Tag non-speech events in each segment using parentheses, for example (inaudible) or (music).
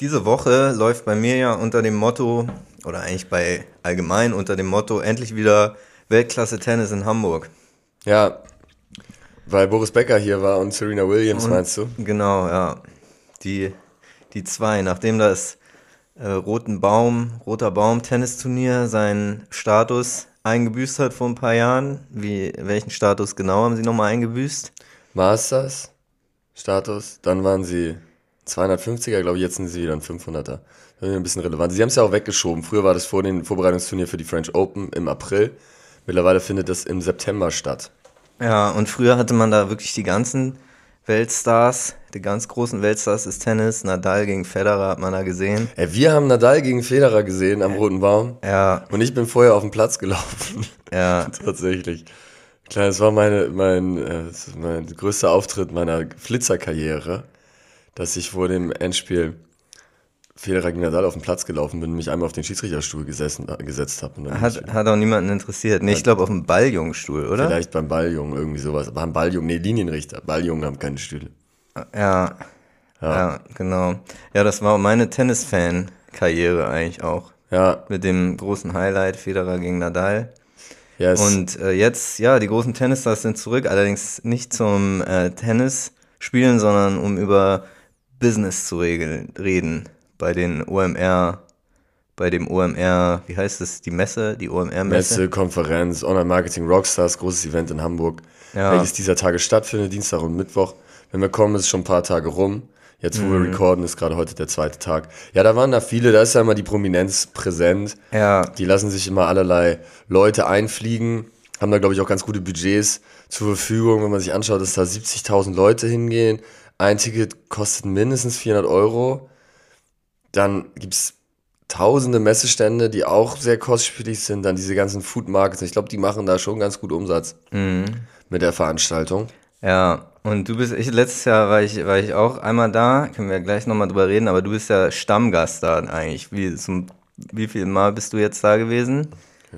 Diese Woche läuft bei mir ja unter dem Motto, oder eigentlich bei allgemein unter dem Motto, endlich wieder Weltklasse Tennis in Hamburg. Ja, weil Boris Becker hier war und Serena Williams, und, meinst du? Genau, ja. Die, die zwei, nachdem das äh, Roten Baum, Roter Baum Tennisturnier seinen Status eingebüßt hat vor ein paar Jahren. Wie, welchen Status genau haben sie nochmal eingebüßt? Masters Status, dann waren sie 250er, glaube ich, jetzt sind sie wieder ein 500er. Das ist ein bisschen relevant. Sie haben es ja auch weggeschoben. Früher war das vor dem Vorbereitungsturnier für die French Open im April. Mittlerweile findet das im September statt. Ja, und früher hatte man da wirklich die ganzen Weltstars, die ganz großen Weltstars des Tennis. Nadal gegen Federer hat man da gesehen. Ey, wir haben Nadal gegen Federer gesehen am Roten Baum. Ja. Und ich bin vorher auf den Platz gelaufen. Ja. (laughs) Tatsächlich. Klar, es war meine, mein, äh, mein größter Auftritt meiner Flitzerkarriere dass ich vor dem Endspiel Federer gegen Nadal auf den Platz gelaufen bin und mich einmal auf den Schiedsrichterstuhl gesessen, äh, gesetzt habe. Hat, hat auch niemanden interessiert. Nee, ich glaube auf dem Balljungenstuhl, oder? Vielleicht beim Balljungen, irgendwie sowas. Aber beim Balljungen, nee, Linienrichter. Balljungen haben keine Stühle. Ja, ja, ja genau. Ja, das war meine Tennis-Fan-Karriere eigentlich auch. Ja. Mit dem großen Highlight Federer gegen Nadal. Yes. Und äh, jetzt, ja, die großen Tennisstars sind zurück, allerdings nicht zum äh, Tennis spielen, sondern um über Business zu regeln, reden bei den OMR, bei dem OMR, wie heißt es, die Messe, die OMR-Messe? Messe, Konferenz, Online-Marketing Rockstars, großes Event in Hamburg, ja. welches dieser Tage stattfindet, Dienstag und Mittwoch. Wenn wir kommen, ist es schon ein paar Tage rum. Jetzt, wo mhm. wir recorden, ist gerade heute der zweite Tag. Ja, da waren da viele, da ist ja immer die Prominenz präsent. Ja. Die lassen sich immer allerlei Leute einfliegen, haben da, glaube ich, auch ganz gute Budgets zur Verfügung, wenn man sich anschaut, dass da 70.000 Leute hingehen ein Ticket kostet mindestens 400 Euro. Dann gibt es tausende Messestände, die auch sehr kostspielig sind. Dann diese ganzen Food Markets. Ich glaube, die machen da schon ganz gut Umsatz mhm. mit der Veranstaltung. Ja, und du bist, ich, letztes Jahr war ich, war ich auch einmal da, können wir gleich nochmal drüber reden, aber du bist ja Stammgast da eigentlich. Wie, zum, wie viel Mal bist du jetzt da gewesen?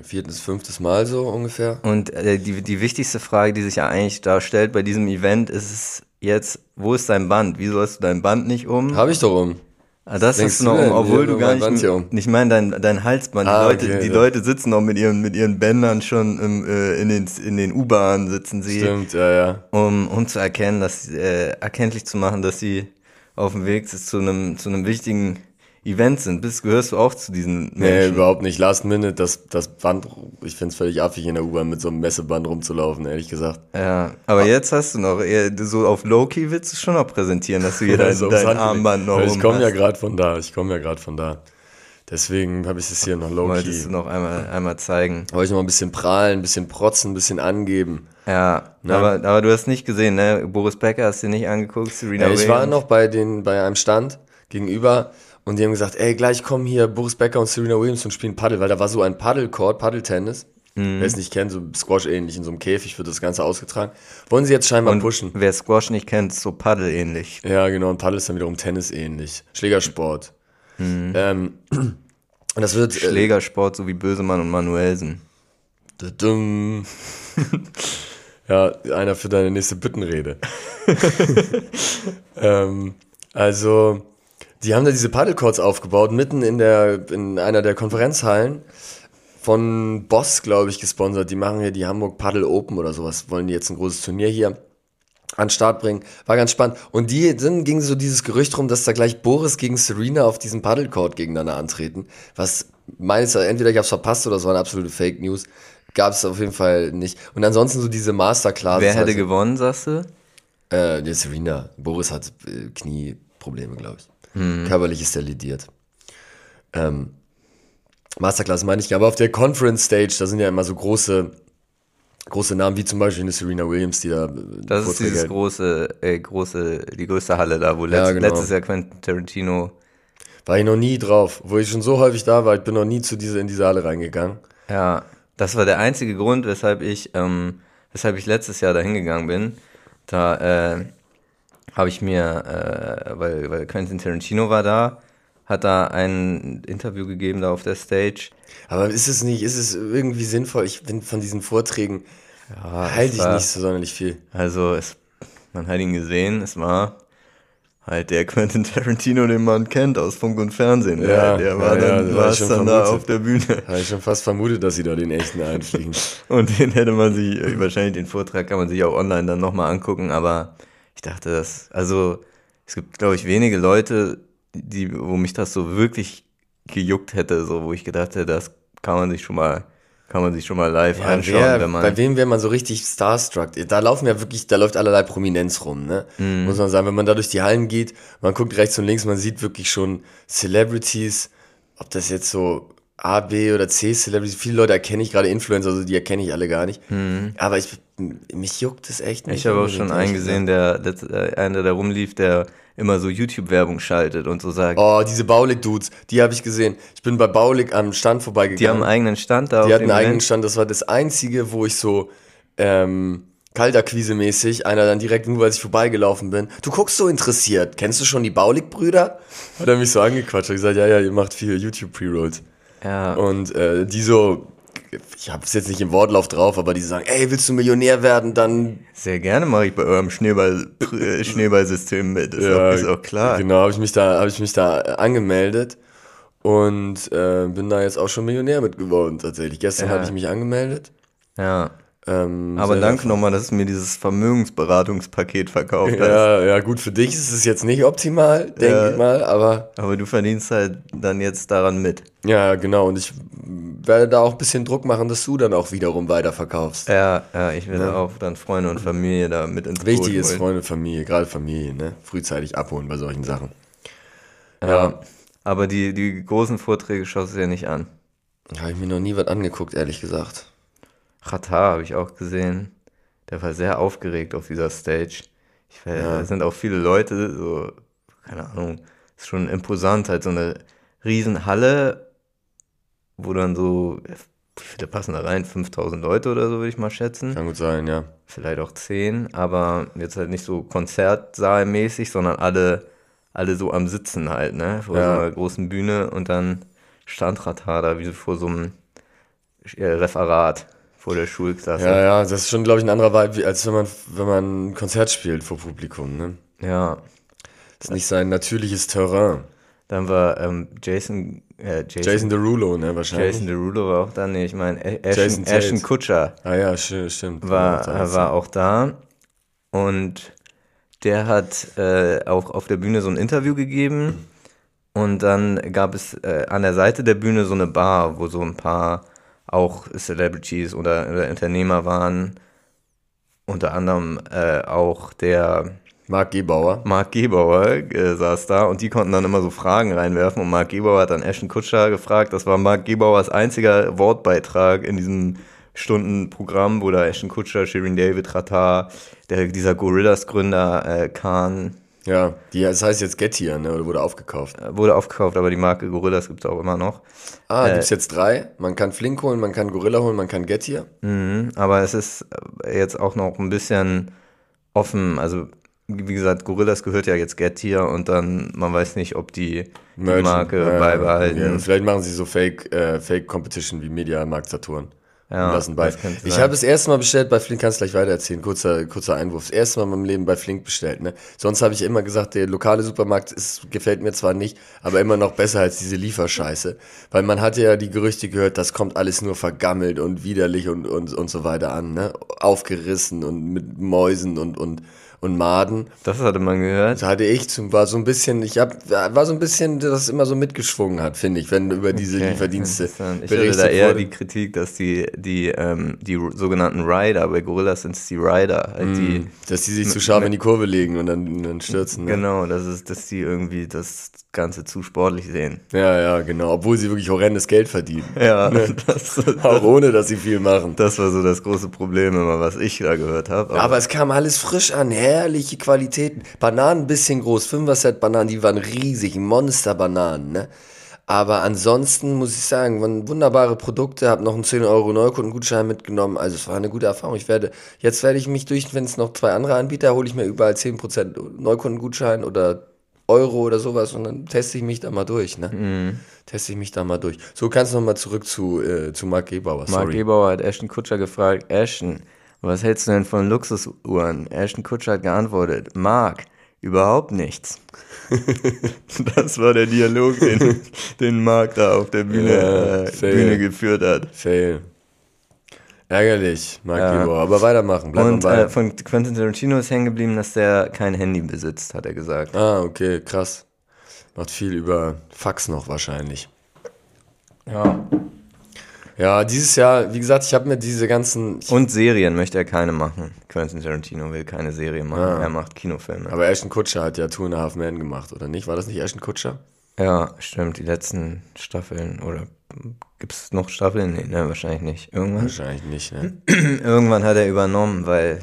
Viertes, fünftes Mal so ungefähr. Und äh, die, die wichtigste Frage, die sich ja eigentlich da stellt bei diesem Event, ist es jetzt, wo ist dein Band? Wieso hast du dein Band nicht um? Habe ich doch um. Ah, das Denkst hast du noch um, obwohl du gar nicht, um. nicht mein, dein, dein Halsband. Ah, die, Leute, okay, die ja. Leute sitzen noch mit ihren, mit ihren Bändern schon im, äh, in den, in den U-Bahnen sitzen sie. Stimmt, ja, ja. Um, um zu erkennen, dass, äh, erkenntlich zu machen, dass sie auf dem Weg sind zu einem, zu einem wichtigen Events sind. Bist, gehörst du auch zu diesen Menschen? Nee, überhaupt nicht. Last Minute, das, das Band, ich finde es völlig affig, in der U-Bahn mit so einem Messeband rumzulaufen, ehrlich gesagt. Ja, aber ah. jetzt hast du noch, eher, so auf Low-Key willst du schon noch präsentieren, dass du hier dein, dein Armband noch Ich komme ja gerade von da, ich komme ja gerade von da. Deswegen habe ich es hier noch Low-Key. Wolltest du noch einmal, einmal zeigen. Wollte ich noch mal ein bisschen prahlen, ein bisschen protzen, ein bisschen angeben. Ja, ne? aber, aber du hast nicht gesehen, ne? Boris Becker hast du nicht angeguckt, Serena ja, Ich war noch bei, den, bei einem Stand gegenüber und die haben gesagt, ey, gleich kommen hier Boris Becker und Serena Williams und spielen Paddel, weil da war so ein Paddelcourt, Paddeltennis. Mhm. Wer es nicht kennt, so Squash ähnlich, in so einem Käfig wird das Ganze ausgetragen. Wollen sie jetzt scheinbar und pushen. Wer Squash nicht kennt, so Paddel ähnlich. Ja, genau, und Paddel ist dann wiederum Tennis ähnlich. Schlägersport. Mhm. Ähm, (clears throat) und das wird. Äh, Schlägersport, so wie Bösemann und Manuelsen. ja, einer für deine nächste Büttenrede. (laughs) (laughs) ähm, also, die haben da diese Paddlecourts aufgebaut, mitten in der, in einer der Konferenzhallen. Von Boss, glaube ich, gesponsert. Die machen hier die Hamburg Paddle Open oder sowas. Wollen die jetzt ein großes Turnier hier an Start bringen. War ganz spannend. Und die, dann ging so dieses Gerücht rum, dass da gleich Boris gegen Serena auf diesem Paddlecourt gegeneinander antreten. Was meines, entweder ich hab's verpasst oder es war eine absolute Fake News. Gab es auf jeden Fall nicht. Und ansonsten so diese Masterclass. Wer hätte also, gewonnen, sagst du? Äh, der Serena. Boris hat äh, Knieprobleme, glaube ich. Mhm. Körperlich ist er lidiert. Ähm, Masterclass meine ich, aber auf der Conference Stage, da sind ja immer so große, große Namen, wie zum Beispiel eine Serena Williams, die da. Das ist dieses große, äh, große, die größte Halle da, wo letzt, ja, genau. letztes Jahr Quentin Tarantino. War ich noch nie drauf, wo ich schon so häufig da war, ich bin noch nie zu dieser, in diese Halle reingegangen. Ja, das war der einzige Grund, weshalb ich, ähm, weshalb ich letztes Jahr da hingegangen bin. Da, äh, habe ich mir, äh, weil, weil Quentin Tarantino war da, hat da ein Interview gegeben da auf der Stage. Aber ist es nicht, ist es irgendwie sinnvoll? Ich bin von diesen Vorträgen ja, halte ich nicht so sonderlich viel. Also es, man hat ihn gesehen, es war halt der Quentin Tarantino, den man kennt aus Funk und Fernsehen. Ja, der, der war ja, ja, dann, das war dann schon da auf der Bühne. Habe ich schon fast vermutet, dass sie da den echten einfliegen. (laughs) Und den hätte man sich, äh, wahrscheinlich den Vortrag kann man sich auch online dann nochmal angucken, aber ich dachte, das, also es gibt, glaube ich, wenige Leute, die, wo mich das so wirklich gejuckt hätte, so wo ich gedacht hätte, das kann man sich schon mal, kann man sich schon mal live Ja, anschauen, wer, wenn man. bei wem wäre man so richtig starstruck? Da laufen ja wirklich, da läuft allerlei Prominenz rum, ne? Mhm. Muss man sagen, wenn man da durch die Hallen geht, man guckt rechts und links, man sieht wirklich schon Celebrities, ob das jetzt so A, B oder C Celebrities, viele Leute erkenne ich, gerade Influencer, also die erkenne ich alle gar nicht. Aber ich, mich juckt es echt nicht. Mhm. Ich habe auch schon einen gesehen, der, letzt- äh, einer, der rumlief, der immer so YouTube-Werbung schaltet und so sagt, Oh, diese Baulig-Dudes, die habe ich gesehen. Ich bin bei Baulig am Stand vorbeigegangen. die haben einen eigenen Stand da Die hatten einen eigenen. Stand, das war das einzige, wo ich so ähm, Kalterquise-mäßig, einer dann direkt, nur weil ich vorbeigelaufen bin, du guckst so interessiert, kennst du schon die Baulig-Brüder? Hat er mich so angequatscht, hat gesagt, ja, ja, ihr macht viel YouTube-Pre-Rolls. Ja, Und äh, die so, ich habe es jetzt nicht im Wortlauf drauf, aber die sagen, ey, willst du Millionär werden, dann sehr gerne mache ich bei eurem Schneeball, äh, Schneeballsystem mit, ist, auch, ist auch klar. Genau, habe ich mich da, habe ich mich da äh, angemeldet und äh, bin da jetzt auch schon Millionär mit geworden tatsächlich. Gestern Ja. hatte ich mich angemeldet. Ja. Ähm, Aber danke nochmal, dass du mir dieses Vermögensberatungspaket verkauft hast. Ja, ja, gut, für dich ist es jetzt nicht optimal, denke Ja. ich mal, aber Aber du verdienst halt dann jetzt daran mit. ja, genau. Und ich werde da auch ein bisschen Druck machen, dass du dann auch wiederum weiterverkaufst. Ja, ja, ich werde auch dann Freunde und Familie da mit ins Wichtig Boot ist. Freunde, Familie, gerade Familie, ne? Frühzeitig abholen bei solchen Sachen. Ja. Aber die, die großen Vorträge schaust du dir nicht an. Habe ich mir noch nie was angeguckt, ehrlich gesagt. Qatar habe ich auch gesehen. Der war sehr aufgeregt auf dieser Stage. Ich, weiß, Da sind auch viele Leute, so, keine Ahnung, ist schon imposant, halt so eine riesen Halle, wo dann so, wie viele passen da rein? 5000 Leute oder so, würde ich mal schätzen. Kann gut sein, ja. Vielleicht auch 10, aber jetzt halt nicht so konzertsaalmäßig, sondern alle, alle so am Sitzen halt, ne? Vor Ja. so einer großen Bühne und dann stand Qatar da wie so vor so einem äh, Referat vor der Schulklasse. Ja, ja, das ist schon, glaube ich, ein anderer Vibe, als wenn man, wenn man ein Konzert spielt vor Publikum, ne? Ja. Das ist nicht sein natürliches Terrain. Dann war ähm, Jason, äh, Jason, Jason Derulo, ne, wahrscheinlich. Jason Derulo war auch da, nee, ich meine Ashton. Ashton Kutcher Ah ja, sti- stimmt. war, Ja, war auch da und der hat äh, auch auf der Bühne so ein Interview gegeben und dann gab es äh, an der Seite der Bühne so eine Bar, wo so ein paar auch Celebrities oder, oder Unternehmer waren, unter anderem äh, auch der Marc Gebauer. Marc Gebauer äh, saß da und die konnten dann immer so Fragen reinwerfen und Marc Gebauer hat dann Ashton Kutscher gefragt. Das war Marc Gebauers einziger Wortbeitrag in diesem Stundenprogramm, wo da Ashton Kutscher, Shirin David, Ratar, der, dieser Gorillas-Gründer äh, Khan Ja, die, das heißt jetzt Gettier, ne, oder wurde aufgekauft. äh, wurde aufgekauft, aber die Marke Gorillas gibt es auch immer noch. Ah, Äh, gibt's jetzt drei? Man kann Flink holen, man kann Gorilla holen, man kann Gettier. Mhm, aber es ist äh, jetzt auch noch ein bisschen offen, also wie gesagt, Gorillas gehört ja jetzt Getir und dann, man weiß nicht, ob die, die. Marke Ja, beibehalten. ja, vielleicht machen sie so Fake, äh, Fake Competition wie Media Markt Saturn. Ja, lassen bei. Ich habe das erste Mal bestellt bei Flink, kannst gleich weitererzählen, kurzer, kurzer Einwurf. Das erste Mal in meinem Leben bei Flink bestellt, ne? Sonst habe ich immer gesagt, der lokale Supermarkt ist, gefällt mir zwar nicht, aber immer noch besser als diese Lieferscheiße. Weil man hatte ja die Gerüchte gehört, das kommt alles nur vergammelt und widerlich und, und, und so weiter an, ne? Aufgerissen und mit Mäusen und, und, und Maden. Das hatte man gehört. Das hatte ich zum, war so ein bisschen, ich hab, war so ein bisschen, das immer so mitgeschwungen hat, finde ich, wenn über diese Okay, Lieferdienste. Ich hatte da eher wurde. die Kritik, dass die, die, ähm, die sogenannten Rider, bei Gorillas sind es die Rider, halt die, Dass die sich zu scharf in die Kurve legen und dann, dann stürzen. Ne? genau, das ist, dass die irgendwie das Ganze zu sportlich sehen. Ja, ja, genau. Obwohl sie wirklich horrendes Geld verdienen. (laughs) Ja, das, (laughs) Auch ohne, dass sie viel machen. das war so das große Problem immer, was ich da gehört habe. Aber es kam alles frisch an, herrliche Qualitäten. Bananen ein bisschen groß, 5er Set Bananen, die waren riesig, Monster-Bananen, ne? Aber ansonsten muss ich sagen, waren wunderbare Produkte, habe noch einen 10 Euro Neukundengutschein mitgenommen. Also es war eine gute Erfahrung. Ich werde, jetzt werde ich mich durch, wenn es noch zwei andere Anbieter, hole ich mir überall 10% Neukundengutschein oder Euro oder sowas und dann teste ich mich da mal durch, ne? Teste ich mich da mal durch. So kannst du noch mal zurück zu, äh, zu Marc Gebauer, sorry. Mark Gebauer hat Ashton Kutscher gefragt, Ashton, was hältst du denn von Luxusuhren? Ashton Kutscher hat geantwortet, Mark, Überhaupt nichts. (laughs) das war der Dialog, den, den Marc da auf der Bühne, Ja, äh. Bühne geführt hat. Fail. Ärgerlich, Mark Ja. Libor. Aber weitermachen, bleib Und äh, von Quentin Tarantino ist hängen geblieben, dass der kein Handy besitzt, hat er gesagt. ah, okay, krass. Macht viel über Fax noch wahrscheinlich. Ja. Ja, dieses Jahr, wie gesagt, ich habe mir diese ganzen. Und Serien möchte er keine machen. Quentin Tarantino will keine Serie machen. Ah. Er macht Kinofilme. aber Ashton Kutscher hat ja Two and a Half Men gemacht, oder nicht? War das nicht Ashton Kutscher? ja, stimmt. Die letzten Staffeln. Oder gibt es noch Staffeln? Nee, ne, wahrscheinlich nicht. Irgendwann, Wahrscheinlich nicht, ne? (clears throat) irgendwann hat er übernommen, weil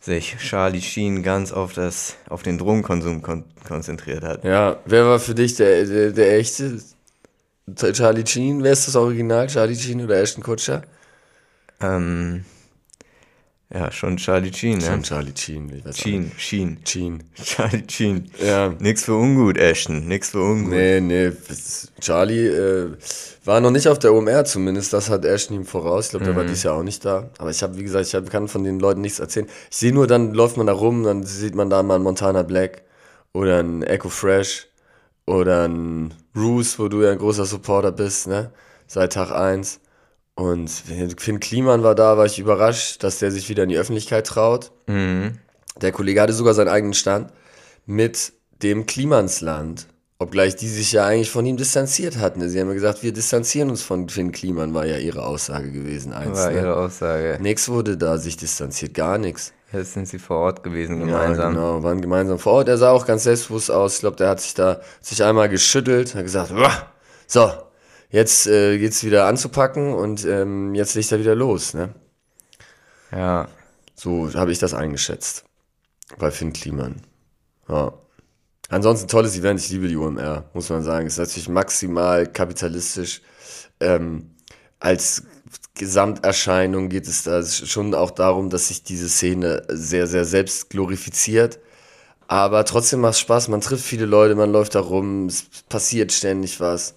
sich Charlie Sheen ganz auf, das, auf den Drogenkonsum kon konzentriert hat. Ja, wer war für dich der, der, der echte Charlie Sheen? Wer ist das Original? Charlie Sheen oder Ashton Kutscher? Ähm, ja, schon Charlie Sheen, Schon ne? Charlie Sheen. Sheen, Sheen. Sheen. Charlie Sheen. Ja. Nix für ungut, Ashton. Nix für ungut. Nee, nee. Charlie äh, war noch nicht auf der OMR zumindest. Das hat Ashton ihm voraus. Ich glaube, der war dieses Jahr auch nicht da. Aber ich habe, wie gesagt, ich hab, kann von den Leuten nichts erzählen. Ich sehe nur, dann läuft man da rum, dann sieht man da mal einen Montana Black oder einen Echo Fresh oder einen Roos, wo du ja ein großer Supporter bist, ne? Seit Tag 1. Und Finn Kliman war da, war ich überrascht, dass der sich wieder in die Öffentlichkeit traut. Mhm. Der Kollege hatte sogar seinen eigenen Stand mit dem Klimansland. Obgleich die sich ja eigentlich von ihm distanziert hatten. Sie haben ja gesagt, wir distanzieren uns von Finn Kliman, war ja ihre Aussage gewesen. Eins, War ne? ihre Aussage. Nix wurde da sich distanziert, gar nichts. Jetzt sind sie vor Ort gewesen Ja, gemeinsam. genau, waren gemeinsam vor Ort. Er sah auch ganz selbstbewusst aus. Ich glaube, der hat sich da sich einmal geschüttelt, hat gesagt, "Uah, so, jetzt äh, geht's wieder anzupacken und ähm, jetzt legt er wieder los. Ne? Ja. So habe ich das eingeschätzt. Bei Finn Kliman. Ja. Ansonsten tolles Event, ich liebe die UMR, muss man sagen. Ist natürlich maximal kapitalistisch. Ähm, als Gesamterscheinung geht es da schon auch darum, dass sich diese Szene sehr, sehr selbst glorifiziert. Aber trotzdem macht es Spaß, man trifft viele Leute, man läuft da rum, es passiert ständig was.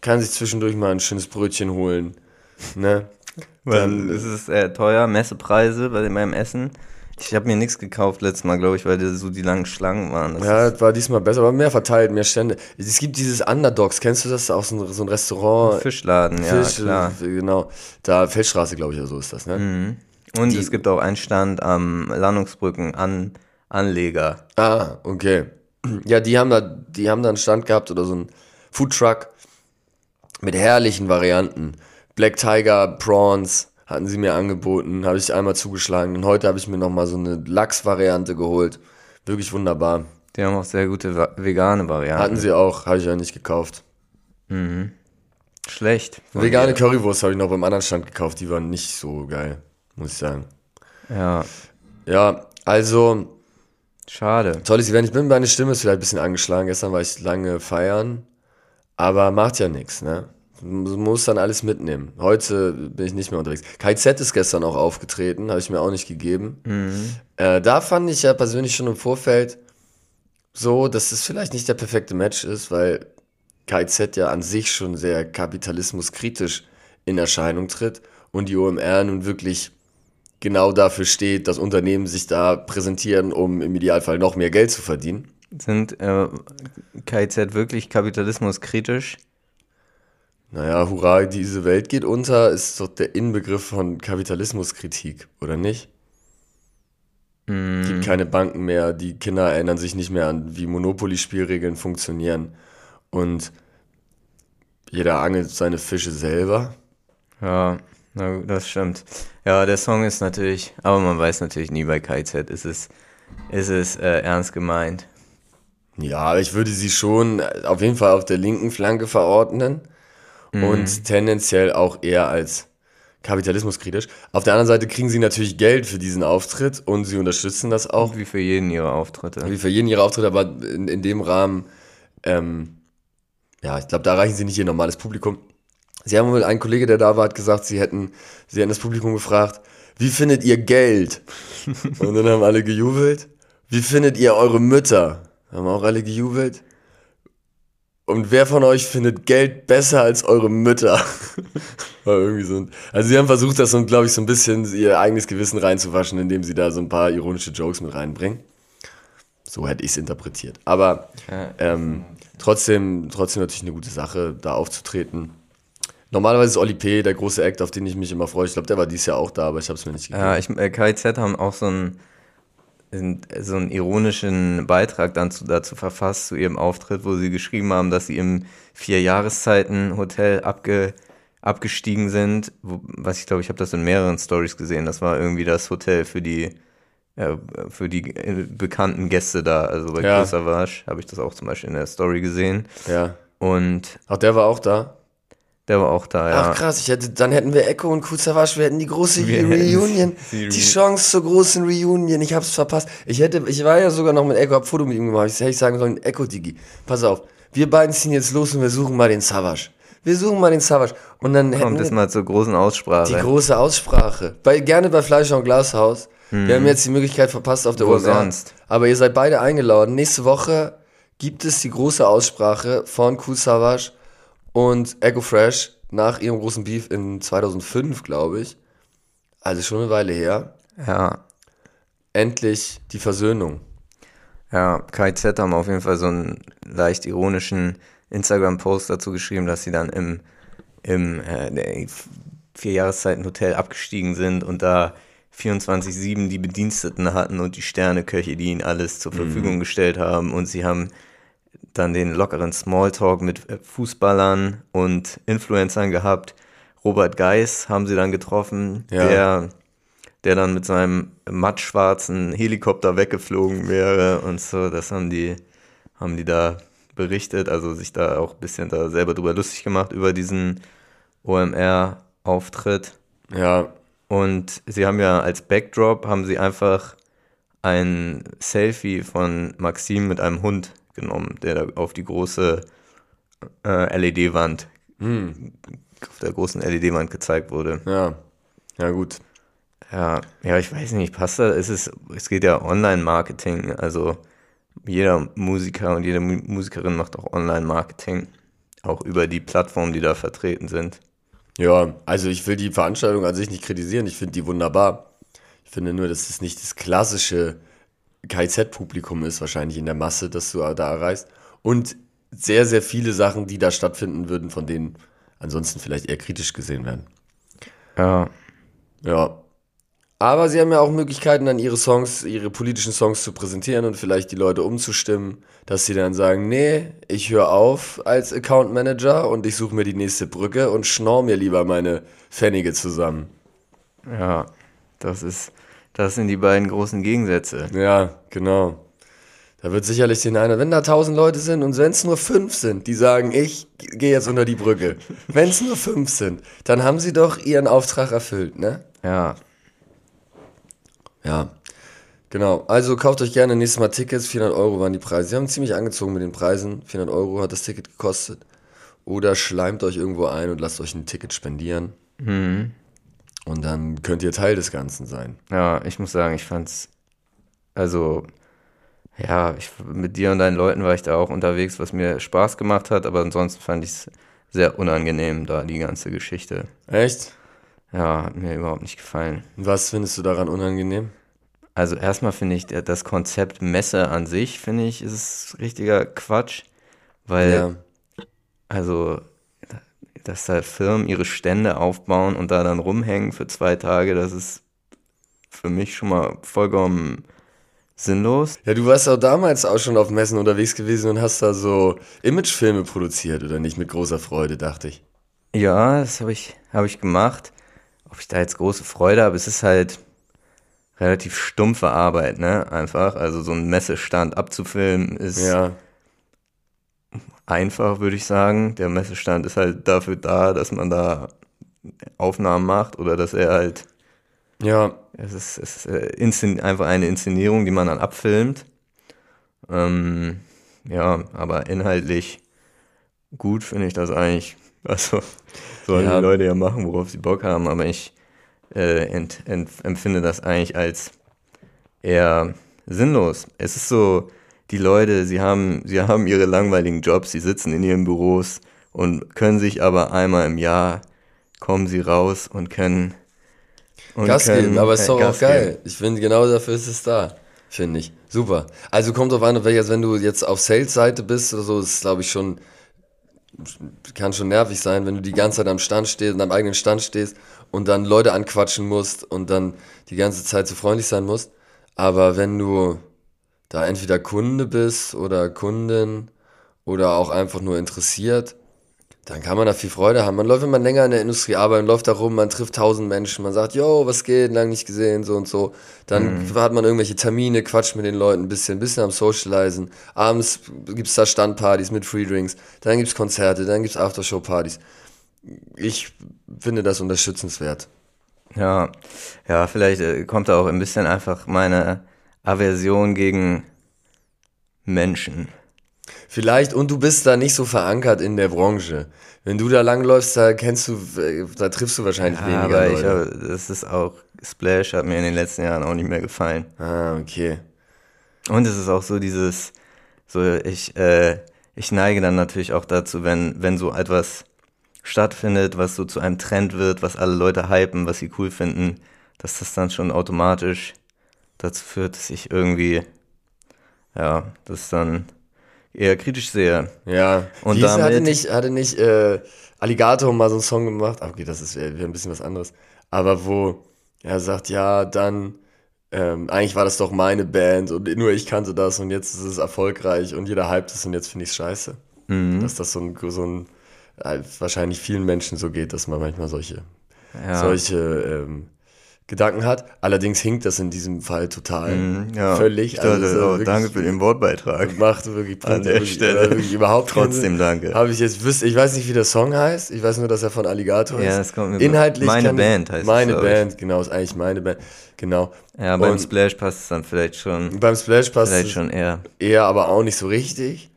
Kann sich zwischendurch mal ein schönes Brötchen holen. Ne? Dann ist es äh, teuer, Messepreise bei meinem Essen. Ich habe mir nichts gekauft letztes Mal, glaube ich, weil so die langen Schlangen waren. Das Ja, das war diesmal besser, aber mehr verteilt, mehr Stände. Es gibt dieses Underdogs, kennst du das? Auch so ein, so ein Restaurant. Fischladen, ja, Fisch, klar. äh, genau. Da, Feldstraße, glaube ich, oder so ist das, ne? Und die- es gibt auch einen Stand am Landungsbrücken an Anleger. Ah, okay. Ja, die haben da, die haben da einen Stand gehabt oder so einen Foodtruck mit herrlichen Varianten. Black Tiger, Prawns hatten sie mir angeboten, habe ich einmal zugeschlagen. Und heute habe ich mir nochmal so eine Lachs-Variante geholt. Wirklich wunderbar. Die haben auch sehr gute vegane Varianten. Hatten sie auch, habe ich ja nicht gekauft. Schlecht. von Vegane dir. Currywurst habe ich noch beim anderen Stand gekauft, die waren nicht so geil, muss ich sagen. Ja, Ja, also, schade. tolles Event. Ich bin, meine Stimme ist vielleicht ein bisschen angeschlagen. Gestern war ich lange feiern, aber macht ja nichts, ne? Du musst dann alles mitnehmen. Heute bin ich nicht mehr unterwegs. KZ ist gestern auch aufgetreten, habe ich mir auch nicht gegeben. Äh, da fand ich ja persönlich schon im Vorfeld so, dass es vielleicht nicht der perfekte Match ist, weil KZ ja an sich schon sehr kapitalismuskritisch in Erscheinung tritt und die OMR nun wirklich genau dafür steht, dass Unternehmen sich da präsentieren, um im Idealfall noch mehr Geld zu verdienen. Sind äh, KZ wirklich kapitalismuskritisch? Naja, hurra, diese Welt geht unter, ist doch der Inbegriff von Kapitalismuskritik, oder nicht? Gibt keine Banken mehr, die Kinder erinnern sich nicht mehr an, wie Monopoly-Spielregeln funktionieren. Und jeder angelt seine Fische selber. Ja, na gut, das stimmt. Ja, der Song ist natürlich, aber man weiß natürlich nie bei KZ, ist es, ist es äh, ernst gemeint. Ja, ich würde sie schon auf jeden Fall auf der linken Flanke verordnen und tendenziell auch eher als kapitalismuskritisch. Auf der anderen Seite kriegen sie natürlich Geld für diesen Auftritt und sie unterstützen das auch. Wie für jeden ihre Auftritte. Wie für jeden ihre Auftritte, aber in, in dem Rahmen, ähm, ja, ich glaube, da erreichen sie nicht ihr normales Publikum. Sie haben wohl, ein Kollege, der da war, hat gesagt, sie hätten, sie hätten das Publikum gefragt, wie findet ihr Geld? (laughs) Und dann haben alle gejubelt. Wie findet ihr eure Mütter? Haben auch alle gejubelt. Und wer von euch findet Geld besser als eure Mütter? (laughs) War irgendwie so ein, also sie haben versucht, das so, glaube ich, so ein bisschen ihr eigenes Gewissen reinzuwaschen, indem sie da so ein paar ironische Jokes mit reinbringen. So hätte ich es interpretiert. Aber ähm, trotzdem, trotzdem natürlich eine gute Sache, da aufzutreten. Normalerweise ist Oli P. der große Act, auf den ich mich immer freue. Ich glaube, der war dieses Jahr auch da, aber ich habe es mir nicht gegeben. Ja, ich, äh, KIZ haben auch so einen, so einen ironischen Beitrag dann zu, dazu verfasst, zu ihrem Auftritt, wo sie geschrieben haben, dass sie im Vier-Jahreszeiten-Hotel abge, abgestiegen sind. Wo, was ich glaube, ich habe das in mehreren Stories gesehen. Das war irgendwie das Hotel für die, äh, für die äh, bekannten Gäste da. Also bei Ja. Chris habe ich das auch zum Beispiel in der Story gesehen. Ja. Und Ach, der war auch da? Der war auch da, ja. Ach krass, ich hätte, dann hätten wir Echo und Kuzawasch, wir hätten die große Wir Reunion, (laughs) die die Chance zur großen Reunion, ich hab's verpasst. Ich hätte, ich war ja sogar noch mit Echo, hab Foto mit ihm gemacht, ich hätte sagen sollen, Echo Digi, pass auf, wir beiden ziehen jetzt los und wir suchen mal den Savage. Wir suchen mal den Savage. Und dann Kommt es mal zur großen Aussprache. die große Aussprache. Bei, gerne bei Fleischer und Glashaus. Wir haben jetzt die Möglichkeit verpasst auf der Hm. Wo OMR. sonst? Aber ihr seid beide eingeladen. Nächste Woche gibt es die große Aussprache von Savage und Echo Fresh nach ihrem großen Beef in 2005, glaube ich. Also schon eine Weile her. ja. Endlich die Versöhnung. Ja, KZ haben auf jeden Fall so einen leicht ironischen Instagram-Post dazu geschrieben, dass sie dann im, im äh, Vier-Jahreszeiten-Hotel abgestiegen sind und da 24-7 die Bediensteten hatten und die Sterneköche, die ihnen alles zur Verfügung gestellt haben. Und sie haben dann den lockeren Smalltalk mit äh, Fußballern und Influencern gehabt. Robert Geis haben sie dann getroffen, Ja. der, der dann mit seinem mattschwarzen Helikopter weggeflogen wäre und so. Das haben die, haben die da berichtet, also sich da auch ein bisschen da selber drüber lustig gemacht über diesen OMR-Auftritt. Ja, Und sie haben ja als Backdrop haben sie einfach ein Selfie von Maxim mit einem Hund genommen, der da auf die große äh, LED-Wand, auf der großen LED-Wand gezeigt wurde. ja. Ja, gut. Ja, ja, ich weiß nicht, passt das? Es ist, es geht ja Online-Marketing, also jeder Musiker und jede Mu- Musikerin macht auch Online-Marketing, auch über die Plattformen, die da vertreten sind. Ja, also ich will die Veranstaltung an sich nicht kritisieren, ich finde die wunderbar. Ich finde nur, dass es nicht das klassische KZ-Publikum ist, wahrscheinlich in der Masse, das du da erreichst. Und sehr, sehr viele Sachen, die da stattfinden würden, von denen ansonsten vielleicht eher kritisch gesehen werden. Ja, Ja. Aber sie haben ja auch Möglichkeiten, dann ihre Songs, ihre politischen Songs zu präsentieren und vielleicht die Leute umzustimmen, dass sie dann sagen, nee, ich höre auf als Account Manager und ich suche mir die nächste Brücke und schnorr mir lieber meine Pfennige zusammen. ja, das ist, das sind die beiden großen Gegensätze. Ja, genau. Da wird sicherlich den einer, wenn da tausend Leute sind und wenn es nur fünf sind, die sagen, ich gehe jetzt unter die Brücke. Wenn es nur fünf sind, dann haben sie doch ihren Auftrag erfüllt, ne? Ja, Ja, genau. Also kauft euch gerne nächstes Mal Tickets. 400 Euro waren die Preise. Sie haben ziemlich angezogen mit den Preisen. 400 Euro hat das Ticket gekostet. Oder schleimt euch irgendwo ein und lasst euch ein Ticket spendieren. Und dann könnt ihr Teil des Ganzen sein. ja, ich muss sagen, ich fand's, also, ja, ich, mit dir und deinen Leuten war ich da auch unterwegs, was mir Spaß gemacht hat, aber ansonsten fand ich es sehr unangenehm, da die ganze Geschichte. Echt? Ja, hat mir überhaupt nicht gefallen. Was findest du daran unangenehm? Also erstmal finde ich das Konzept Messe an sich, finde ich, ist richtiger Quatsch, weil Ja. also dass da Firmen ihre Stände aufbauen und da dann rumhängen für zwei Tage, das ist für mich schon mal vollkommen sinnlos. Ja, du warst auch damals auch schon auf Messen unterwegs gewesen und hast da so Imagefilme produziert, oder nicht? Mit großer Freude, dachte ich. Ja, das habe ich, habe ich gemacht. Ob ich da jetzt große Freude habe, es ist halt relativ stumpfe Arbeit, ne? Einfach. Also so einen Messestand abzufilmen ist Ja. Einfach, würde ich sagen. Der Messestand ist halt dafür da, dass man da Aufnahmen macht oder dass er halt, Ja. es ist, es ist äh, einfach eine Inszenierung, die man dann abfilmt. Ähm, ja, aber inhaltlich gut finde ich das eigentlich. (laughs) Also sollen Ja. die Leute ja machen, worauf sie Bock haben, aber ich äh, ent, ent, empfinde das eigentlich als eher sinnlos. Es ist so, die Leute, sie haben, sie haben ihre langweiligen Jobs, sie sitzen in ihren Büros und können sich aber einmal im Jahr kommen sie raus und können und Gas können, geben, aber ist äh, doch auch Gas geil. geben. Ich finde, genau dafür ist es da. finde ich. Super. Also kommt drauf an, wenn du jetzt auf Sales-Seite bist oder so, ist glaube ich schon, kann schon nervig sein, wenn du die ganze Zeit am Stand stehst, an deinem eigenen Stand stehst und dann Leute anquatschen musst und dann die ganze Zeit so freundlich sein musst. Aber wenn du da entweder Kunde bist oder Kundin oder auch einfach nur interessiert, dann kann man da viel Freude haben. Man läuft, wenn man länger in der Industrie arbeitet, läuft da rum, man trifft tausend Menschen, man sagt, yo, was geht, lang nicht gesehen, so und so. Dann mhm. hat man irgendwelche Termine, quatscht mit den Leuten ein bisschen, ein bisschen am Socializen. Abends gibt's da Standpartys mit Freedrinks, dann gibt's Konzerte, dann gibt's Aftershow-Partys. Ich finde das unterstützenswert. Ja, ja, vielleicht äh, kommt da auch ein bisschen einfach meine Aversion gegen Menschen. Vielleicht, und du bist da nicht so verankert in der Branche. Wenn du da langläufst, da kennst du, da triffst du wahrscheinlich ja, weniger aber Leute. Ich, das ist auch, Splash hat mir in den letzten Jahren auch nicht mehr gefallen. Ah, okay. Und es ist auch so dieses, so ich, äh, ich neige dann natürlich auch dazu, wenn, wenn so etwas stattfindet, was so zu einem Trend wird, was alle Leute hypen, was sie cool finden, dass das dann schon automatisch dazu führt, dass ich irgendwie, ja, das dann eher kritisch sehe. Ja, und damit, hatte nicht, hatte nicht äh, Alligator mal so einen Song gemacht, okay, das ist wieder ein bisschen was anderes, aber wo er sagt, ja, dann, ähm, eigentlich war das doch meine Band und nur ich kannte das und jetzt ist es erfolgreich und jeder hypt es und jetzt finde ich es scheiße. Mhm. Dass das so ein, so ein äh, wahrscheinlich vielen Menschen so geht, dass man manchmal solche, ja. solche ähm, Gedanken hat. Allerdings hinkt das in diesem Fall total. Mm, ja. Völlig. Dachte, also, oh, danke für den Wortbeitrag. Macht wirklich, An der wirklich, Stelle. wirklich überhaupt Trotzdem danke. Habe ich jetzt wüsste, ich weiß nicht, wie der Song heißt. Ich weiß nur, dass er von Alligator ist. Ja, das kommt mir Inhaltlich Meine Band heißt Meine es, Band, genau, ist eigentlich meine Band. Genau. Ja, beim Und Splash passt es dann vielleicht schon. Beim Splash passt vielleicht es schon eher. Eher, aber auch nicht so richtig.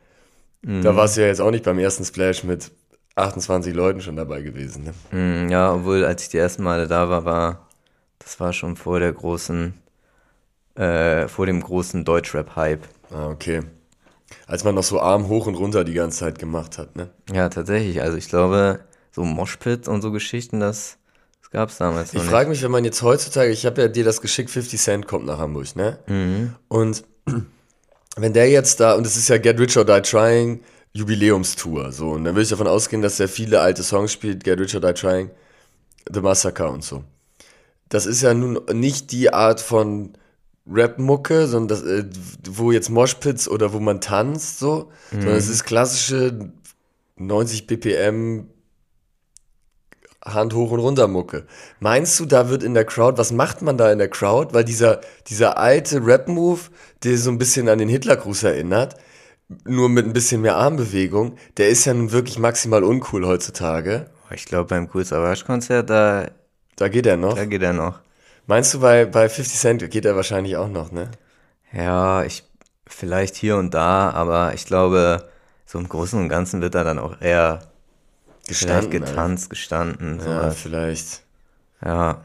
Mm. Da warst du ja jetzt auch nicht beim ersten Splash mit 28 Leuten schon dabei gewesen. Ne? Mm, ja, obwohl, als ich die ersten Male da war, war das war schon vor der großen, äh, vor dem großen Deutschrap-Hype. Ah, okay. Als man noch so Arm hoch und runter die ganze Zeit gemacht hat, ne? Ja, tatsächlich. Also ich glaube, so Moshpit und so Geschichten, das, das gab es damals Ich frage mich, wenn man jetzt heutzutage, ich habe ja dir das geschickt, 50 Cent kommt nach Hamburg, ne? Mhm. Und (clears throat) wenn der jetzt da, und es ist ja Get Rich or Die Trying Jubiläumstour, so, und dann würde ich davon ausgehen, dass er viele alte Songs spielt, Get Rich or Die Trying, The Massacre und so das ist ja nun nicht die Art von Rap-Mucke, sondern das, äh, wo jetzt Moshpits oder wo man tanzt, so, mhm. sondern es ist klassische 90 BPM Hand hoch und runter Mucke. Meinst du, da wird in der Crowd, was macht man da in der Crowd? Weil dieser, dieser alte Rap-Move, der so ein bisschen an den Hitlergruß erinnert, nur mit ein bisschen mehr Armbewegung, der ist ja nun wirklich maximal uncool heutzutage. Ich glaube, beim Cool Savage Konzert, da da geht er noch? Da geht er noch. Meinst du, bei, bei 50 Cent geht er wahrscheinlich auch noch, ne? Ja, ich, vielleicht hier und da, aber ich glaube, so im Großen und Ganzen wird er dann auch eher gestanden, getanzt, gestanden. Ja, sowas. vielleicht. Ja.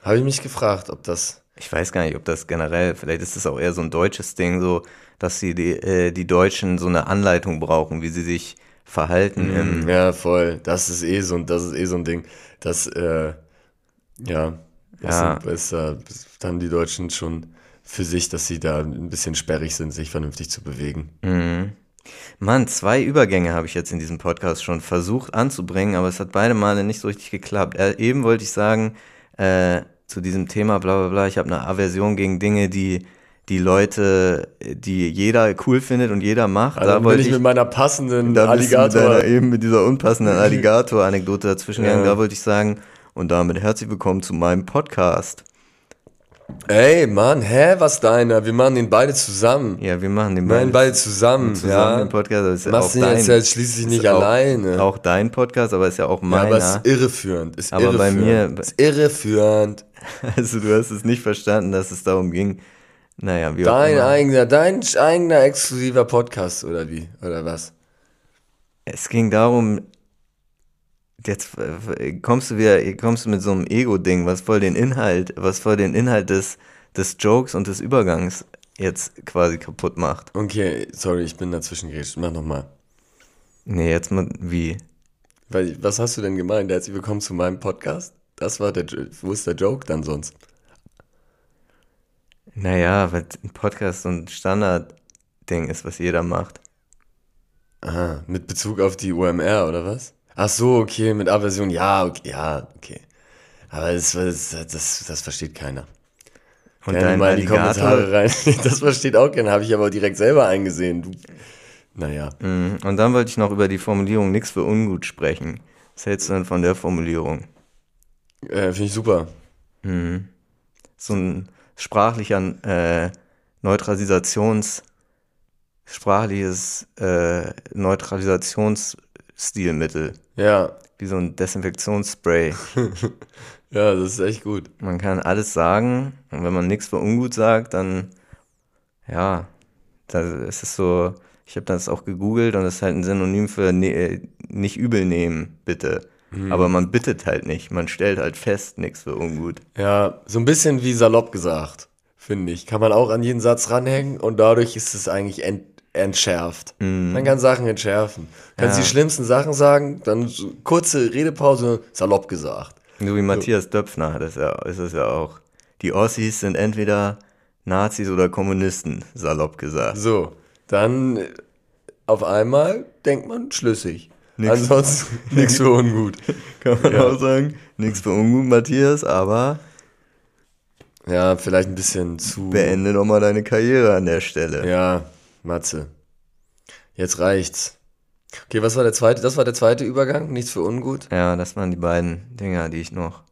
Habe ich mich gefragt, ob das. Ich weiß gar nicht, ob das generell, vielleicht ist es auch eher so ein deutsches Ding, so, dass sie die, äh, die Deutschen so eine Anleitung brauchen, wie sie sich verhalten. Mm, ja, voll. Das ist eh so, das ist eh so ein Ding dass, äh, ja, ja. Ist, äh, haben die Deutschen schon für sich, dass sie da ein bisschen sperrig sind, sich vernünftig zu bewegen. Mhm. Mann, zwei Übergänge habe ich jetzt in diesem Podcast schon versucht anzubringen, aber es hat beide Male nicht so richtig geklappt. Äh, eben wollte ich sagen, äh, zu diesem Thema, bla bla bla, ich habe eine Aversion gegen Dinge, die die Leute, die jeder cool findet und jeder macht. Also da wollte ich mit meiner passenden da Alligator. Mit deiner, eben mit dieser unpassenden (laughs) Alligator-Anekdote dazwischen gegangen. Ja. Da wollte ich sagen, und damit herzlich willkommen zu meinem Podcast. Ey, Mann, hä, was deiner? Wir machen den beide zusammen. Ja, wir machen den beide, beide zusammen. Zusammen ja. den Podcast. Das ist Machst ja auch dein, jetzt schließlich nicht alleine. Auch, auch dein Podcast, aber ist ja auch meiner. Ja, aber ist irreführend. Ist aber irreführend. bei mir. Ist irreführend. (laughs) Also du hast es nicht verstanden, dass es darum ging, naja, wie Dein eigener, dein eigener exklusiver Podcast oder wie? Oder was? Es ging darum, jetzt äh, kommst du wieder, kommst du mit so einem Ego-Ding, was voll den Inhalt, was voll den Inhalt des, des Jokes und des Übergangs jetzt quasi kaputt macht. Okay, sorry, ich bin dazwischen geredet. Mach nochmal. Nee, jetzt mal, wie? Weil, was hast du denn gemeint? Herzlich willkommen zu meinem Podcast. Das war der, wo ist der Joke dann sonst? Naja, weil ein Podcast so ein Standardding ist, was jeder macht. Aha, mit Bezug auf die UMR oder was? Ach so, okay, mit Aversion, ja, okay, ja, okay. Aber das, das, das, das versteht keiner. Und Gerne mal in die? Kommentare rein. (laughs) Das versteht auch keiner, habe ich aber direkt selber eingesehen. Du, naja, Mhm. Und dann wollte ich noch über die Formulierung nix für ungut sprechen. Was hältst du denn von der Formulierung? äh, finde ich super. So ein sprachlicher äh, Neutralisations sprachliches äh, Neutralisationsstilmittel, Ja, wie so ein Desinfektionsspray. (laughs) ja, das ist echt gut. Man kann alles sagen und wenn man nichts für ungut sagt, dann ja, da ist es so, ich habe das auch gegoogelt und das ist halt ein Synonym für ne, nicht übel nehmen, bitte. Aber man bittet halt nicht, man stellt halt fest, nichts für ungut. Ja, so ein bisschen wie salopp gesagt, finde ich. Kann man auch an jeden Satz ranhängen und dadurch ist es eigentlich ent entschärft. Man kann Sachen entschärfen. Kannst Ja. die schlimmsten Sachen sagen, dann so kurze Redepause, salopp gesagt. So wie Matthias Döpfner hat es ja, ist es ja auch. Die Ossis sind entweder Nazis oder Kommunisten, salopp gesagt. So, dann auf einmal denkt man schlüssig. Nix. (laughs) Ansonsten nichts für ungut. Kann man Ja. auch sagen. Nichts für ungut, Matthias, aber Ja, vielleicht ein bisschen zu. beende doch mal deine Karriere an der Stelle. Ja, Matze. Jetzt reicht's. Okay, was war der zweite? Das war der zweite Übergang, nichts für ungut. Ja, das waren die beiden Dinger, die ich noch.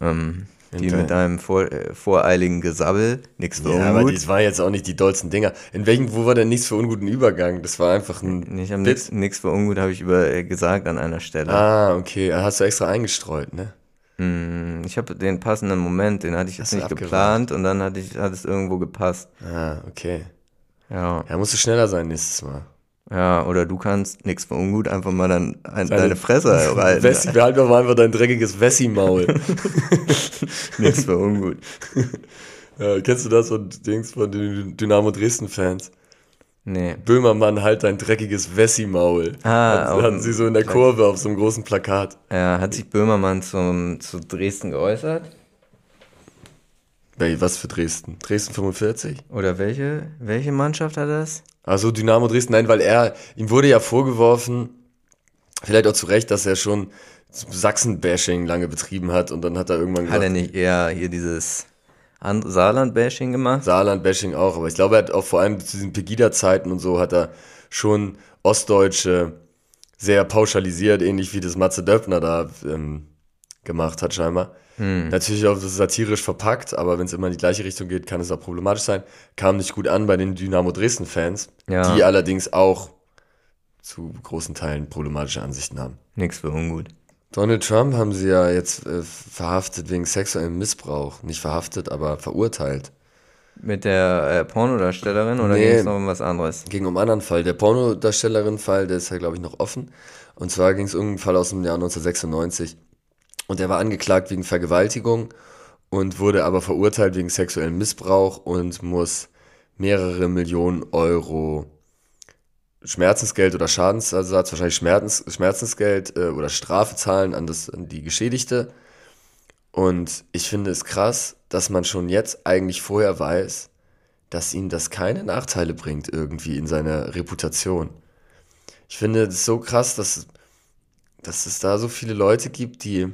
Ähm, die mit einem vor, äh, voreiligen Gesabbel, nichts für Ja, aber ungut. das waren jetzt auch nicht die dollsten Dinger. In welchem, wo war denn nichts für unguten Übergang? Das war einfach ein. Nicht am Bit. nichts für ungut habe ich über äh, gesagt an einer Stelle. Ah, okay. Hast du extra eingestreut, ne? Hm, Ich habe den passenden Moment, den hatte ich jetzt Hast nicht abgewartet? geplant und dann hatte ich, hat es irgendwo gepasst. Ah, okay. Ja, Ja, musst du schneller sein nächstes Mal. Ja, oder du kannst nichts für ungut einfach mal dann ein, deine Fresse halten. Wessi, behalt doch mal einfach dein dreckiges Wessi-Maul. (laughs) nichts für ungut. ja, (laughs) kennst du das von Dings von den Dynamo Dresden-Fans? Nee. Böhmermann, halt dein dreckiges Wessi-Maul. Ah, hatten dem sie so in der Kurve auf so einem großen Plakat. Ja, hat sich Böhmermann zum, zu Dresden geäußert? Was für Dresden? Dresden 45? Oder welche, welche Mannschaft hat das? Also Dynamo Dresden, nein, weil er, ihm wurde ja vorgeworfen, vielleicht auch zu Recht, dass er schon Sachsen-Bashing lange betrieben hat und dann hat er irgendwann Hat er gesagt, nicht eher hier dieses And- Saarland-Bashing gemacht? Saarland-Bashing auch, aber ich glaube, er hat auch vor allem zu diesen Pegida-Zeiten und so hat er schon Ostdeutsche sehr pauschalisiert, ähnlich wie das Matze Döpfner da ähm, gemacht hat scheinbar. Natürlich auch satirisch verpackt, aber wenn es immer in die gleiche Richtung geht, kann es auch problematisch sein. Kam nicht gut an bei den Dynamo Dresden-Fans, Ja. die allerdings auch zu großen Teilen problematische Ansichten haben. Nichts für ungut. Donald Trump haben sie ja jetzt äh, verhaftet wegen sexuellem Missbrauch. Nicht verhaftet, aber verurteilt. Mit der äh, Pornodarstellerin oder Nee. ging es noch um was anderes? Ging um einen anderen Fall. Der Pornodarstellerin-Fall, der ist ja, glaube ich, noch offen. Und zwar ging es um einen Fall aus dem Jahr 1996. Und er war angeklagt wegen Vergewaltigung und wurde aber verurteilt wegen sexuellem Missbrauch und muss mehrere Millionen Euro Schmerzensgeld oder Schadensersatz, wahrscheinlich Schmerzens, Schmerzensgeld äh, oder Strafe zahlen an, das, an die Geschädigte. Und ich finde es krass, dass man schon jetzt eigentlich vorher weiß, dass ihm das keine Nachteile bringt irgendwie in seiner Reputation. Ich finde es so krass, dass, dass es da so viele Leute gibt, die,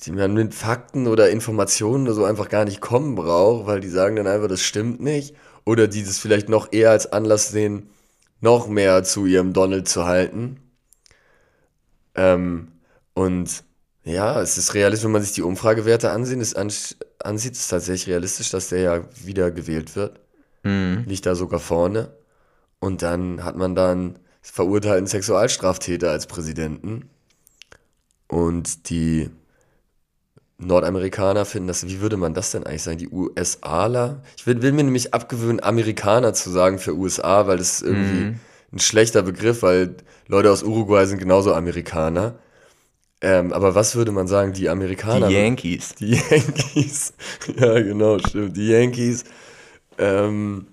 die man mit Fakten oder Informationen oder so einfach gar nicht kommen braucht, weil die sagen dann einfach, das stimmt nicht. Oder die das vielleicht noch eher als Anlass sehen, noch mehr zu ihrem Donald zu halten. Ähm, und ja, es ist realistisch, wenn man sich die Umfragewerte ansehen, ist ans ansieht, ist tatsächlich realistisch, dass der ja wieder gewählt wird. Liegt da sogar vorne. Und dann hat man dann verurteilten Sexualstraftäter als Präsidenten. Und die Nordamerikaner finden das, wie würde man das denn eigentlich sagen? Die USAler? Ich will, will mir nämlich abgewöhnen, Amerikaner zu sagen für USA, weil das ist irgendwie ein schlechter Begriff, weil Leute aus Uruguay sind genauso Amerikaner. Ähm, aber was würde man sagen? Die Amerikaner? Die Yankees. Die (laughs) Yankees. ja, genau, stimmt. Die Yankees, ähm,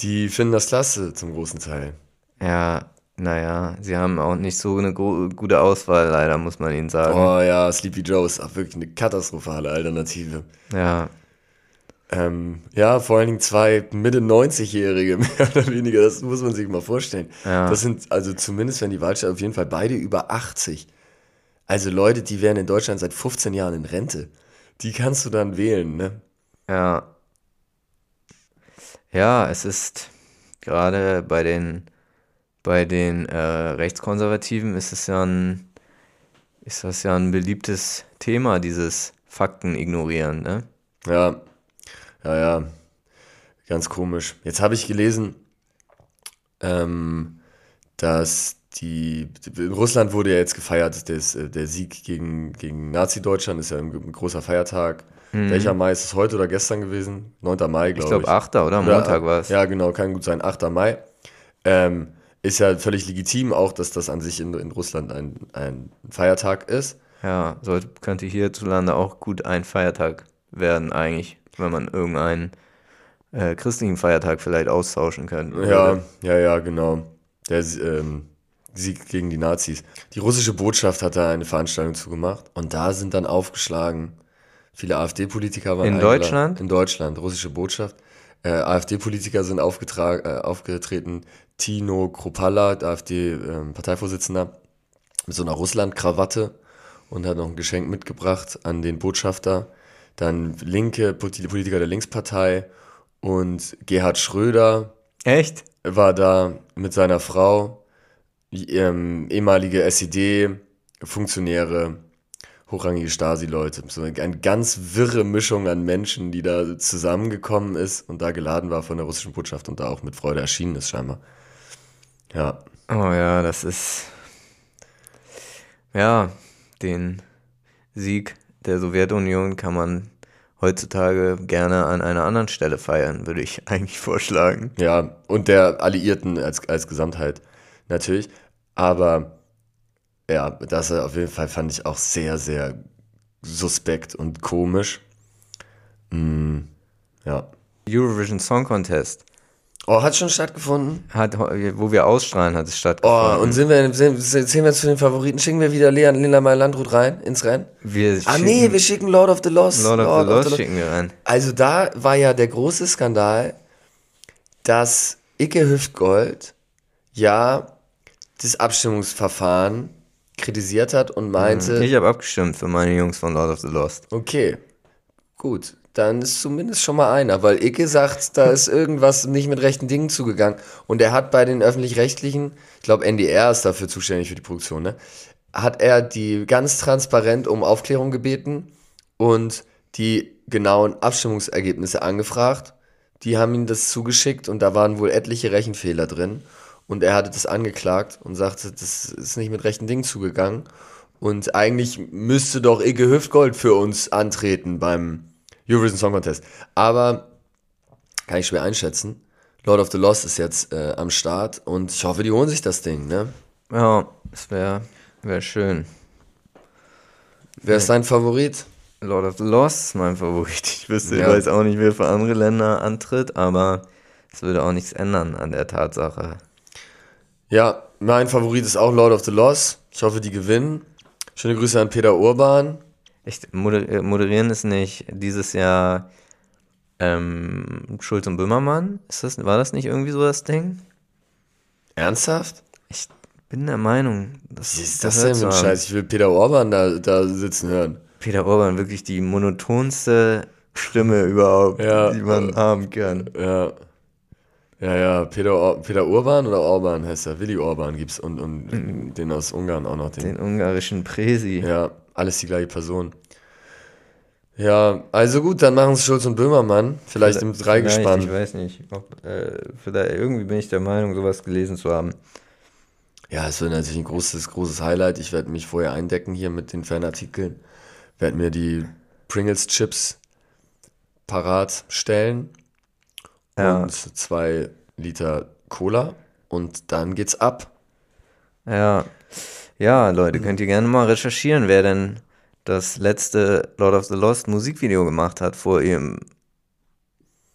die finden das klasse zum großen Teil. Ja, naja, sie haben auch nicht so eine gute Auswahl, leider, muss man ihnen sagen. Oh ja, Sleepy Joe ist auch wirklich eine katastrophale Alternative. Ja, Ähm, ja, vor allen Dingen zwei Mitte 90-Jährige, (laughs) mehr oder weniger, das muss man sich mal vorstellen. Ja. Das sind, also zumindest wenn die Wahlstadt auf jeden Fall beide über 80. Also Leute, die wären in Deutschland seit 15 Jahren in Rente. Die kannst du dann wählen, ne? Ja. Ja, es ist gerade bei den bei den äh, Rechtskonservativen ist es ja ein ist das ja ein beliebtes Thema, dieses Fakten ignorieren, ne? Ja, ja, ja. Ganz komisch. Jetzt habe ich gelesen, ähm, dass die, in Russland wurde ja jetzt gefeiert, des, äh, der Sieg gegen, gegen Nazi-Deutschland ist ja ein, ein großer Feiertag. Welcher Mai ist es heute oder gestern gewesen? 9. Mai, glaube Ich ich. glaube 8. oder Montag war es. Ja, genau, kann gut sein. 8. Mai. Ähm, ist ja völlig legitim auch, dass das an sich in, in Russland ein, ein Feiertag ist. Ja, sollte, könnte hierzulande auch gut ein Feiertag werden, eigentlich, wenn man irgendeinen äh, christlichen Feiertag vielleicht austauschen könnte. Ja, ja, ja, genau. Der ähm, Sieg gegen die Nazis. Die russische Botschaft hat da eine Veranstaltung zugemacht und da sind dann aufgeschlagen. Viele AfD-Politiker waren In. Deutschland? In Deutschland, russische Botschaft. Äh, AfD-Politiker sind äh, aufgetreten. Tino Kropala, der AfD-Parteivorsitzender, mit so einer Russland-Krawatte und hat noch ein Geschenk mitgebracht an den Botschafter. Dann linke Poli- Politiker der Linkspartei und Gerhard Schröder, Echt? war da mit seiner Frau, ähm, ehemalige SED-Funktionäre, hochrangige Stasi-Leute. So eine, eine ganz wirre Mischung an Menschen, die da zusammengekommen ist und da geladen war von der russischen Botschaft und da auch mit Freude erschienen ist scheinbar. Ja, Oh ja, das ist. Ja, den Sieg der Sowjetunion kann man heutzutage gerne an einer anderen Stelle feiern, würde ich (laughs) eigentlich vorschlagen. ja, und der Alliierten als, als Gesamtheit natürlich. Aber ja, das auf jeden Fall fand ich auch sehr, sehr suspekt und komisch. Mm, ja. Eurovision Song Contest Oh, hat schon stattgefunden? hat, wo wir ausstrahlen, hat es Oh, stattgefunden. und sind wir, sind, zählen wir zu den Favoriten? Schicken wir wieder Lena Meyer Landrut rein, ins Rennen? wir Ah, nee, wir schicken Lord of the Lost. Lord of the Lost schicken wir rein. Also da war ja der große Skandal, dass Icke Hüftgold ja das Abstimmungsverfahren kritisiert hat und meinte, Ich habe abgestimmt für meine Jungs von Lord of the Lost. okay, gut, dann ist zumindest schon mal einer, weil Icke sagt, da (laughs) ist irgendwas nicht mit rechten Dingen zugegangen. Und er hat bei den öffentlich-rechtlichen, ich glaube NDR ist dafür zuständig für die Produktion, ne? hat er die ganz transparent um Aufklärung gebeten und die genauen Abstimmungsergebnisse angefragt. Die haben ihm das zugeschickt und da waren wohl etliche Rechenfehler drin. Und er hatte das angeklagt und sagte, das ist nicht mit rechten Dingen zugegangen. Und eigentlich müsste doch Icke Hüftgold für uns antreten beim Eurovision Song Contest. Aber kann ich schwer einschätzen. Lord of the Lost ist jetzt äh, am Start und ich hoffe, die holen sich das Ding, ne? Ja, das wäre wär schön. Wer ist dein Favorit? Lord of the Lost ist mein Favorit. Ich wüsste, Ja. ich weiß auch nicht, wer für andere Länder antritt, aber es würde auch nichts ändern an der Tatsache. Ja, mein Favorit ist auch Lord of the Lost. Ich hoffe, die gewinnen. Schöne Grüße an Peter Urban. Echt, moder äh, moderieren ist nicht dieses Jahr ähm, Schulz und Böhmermann? Ist das, war das nicht irgendwie so das Ding? Ernsthaft? Ich bin der Meinung, das Was ist das das denn für ein. Scheiß? Ich will Peter Urban da, da sitzen hören. Peter Orban, wirklich die monotonste Stimme überhaupt, Ja. die man haben kann. Ja. Ja, ja, Peter, Or Peter Urban oder Orban heißt er. Willi Orban gibt's und, und den aus Ungarn auch noch. Den, Den ungarischen Presi. Ja, alles die gleiche Person. Ja, also gut, dann machen es Schulz und Böhmermann. Vielleicht im Vielleicht, Ich Dreigespann. weiß nicht. Ob, äh, vielleicht, irgendwie bin ich der Meinung, sowas gelesen zu haben. Ja, es wird natürlich ein großes, großes Highlight. Ich werde mich vorher eindecken hier mit den Fanartikeln. Werde mir die Pringles-Chips parat stellen. Ja. Und zwei Liter Cola. Und dann geht's ab. Ja. Ja, Leute, könnt ihr gerne mal recherchieren, wer denn das letzte Lord of the Lost Musikvideo gemacht hat vor ihrem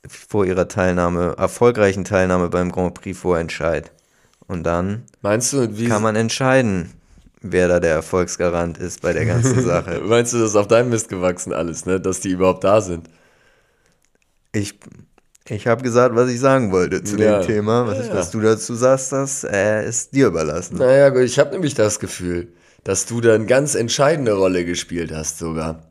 vor ihrer Teilnahme, erfolgreichen Teilnahme beim Grand Prix Vorentscheid. Und dann Meinst du, wie kann man entscheiden, wer da der Erfolgsgarant ist bei der ganzen (laughs) Sache. meinst du, das ist auf deinem Mist gewachsen alles, ne? Dass die überhaupt da sind? Ich, ich habe gesagt, was ich sagen wollte zu Ja. dem Thema. Was, Ja. was du dazu sagst, das äh, ist dir überlassen. Naja, gut, ich habe nämlich das Gefühl, dass du da eine ganz entscheidende Rolle gespielt hast sogar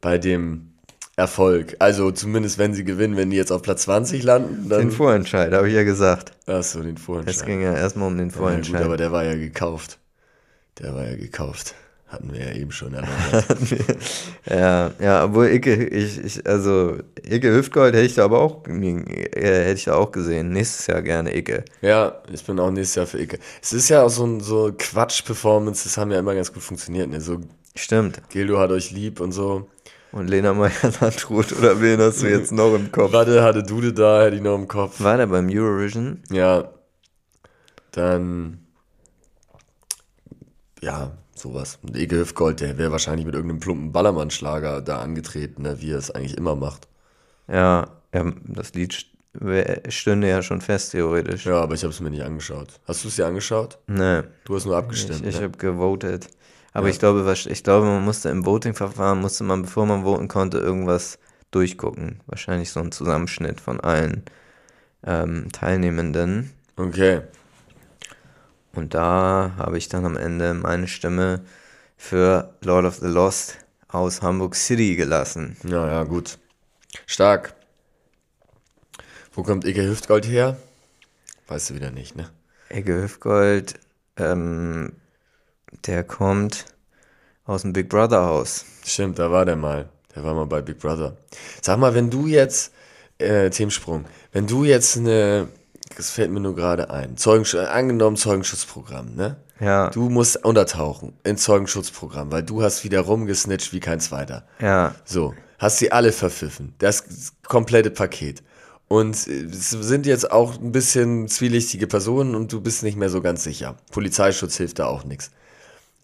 bei dem Erfolg. Also zumindest wenn sie gewinnen, wenn die jetzt auf Platz 20 landen, dann Den Vorentscheid, habe ich ja gesagt. du den Es Vorentscheid. ging ja erstmal um den Ja, gut, Vorentscheid. aber der war ja gekauft. Der war ja gekauft. Hatten wir ja eben schon (laughs) erläutert. Ja, ja, obwohl Icke, ich, ich, also Icke Hüftgold hätte ich da aber auch, äh, hätte ich da auch gesehen. Nächstes Jahr gerne Icke. ja, ich bin auch nächstes Jahr für Icke. Es ist ja auch so ein so Quatsch-Performances haben ja immer ganz gut funktioniert. Ne? So Stimmt. Gildo hat euch lieb und so. Und Lena Meyer-Landrut, oder wen hast du jetzt noch im Kopf? Warte, hatte Dude da, hätte ich noch im Kopf. War der beim Eurovision? Ja. Dann. Ja, sowas. Und Ege Hüftgold, der wäre wahrscheinlich mit irgendeinem plumpen Ballermann-Schlager da angetreten, ne, wie er es eigentlich immer macht. Ja, ja das Lied stünde ja schon fest, theoretisch. Ja, aber ich habe es mir nicht angeschaut. Hast du es dir angeschaut? Nee, Du hast nur ich, abgestimmt. ich ne? habe gewotet. Aber Ja. ich glaube, was- ich glaube, man musste im Voting-Verfahren, musste man, bevor man voten konnte, irgendwas durchgucken. Wahrscheinlich so ein Zusammenschnitt von allen ähm, Teilnehmenden. Okay. Und da habe ich dann am Ende meine Stimme für Lord of the Lost aus Hamburg City gelassen. Ja, ja, gut. Stark. Wo kommt Ege Hüftgold her? Weißt du wieder nicht, ne? Ecke Hüfgold, ähm, der kommt aus dem Big Brother Haus. Stimmt, da war der mal. Der war mal bei Big Brother. Sag mal, wenn du jetzt, äh, Themensprung, wenn du jetzt eine, das fällt mir nur gerade ein, Zeugensch angenommen Zeugenschutzprogramm, ne? Ja, Du musst untertauchen in Zeugenschutzprogramm, weil du hast wieder rumgesnitcht wie kein Zweiter. ja, So, hast sie alle verpfiffen. Das komplette Paket. Und äh, es sind jetzt auch ein bisschen zwielichtige Personen und du bist nicht mehr so ganz sicher. Polizeischutz hilft da auch nichts.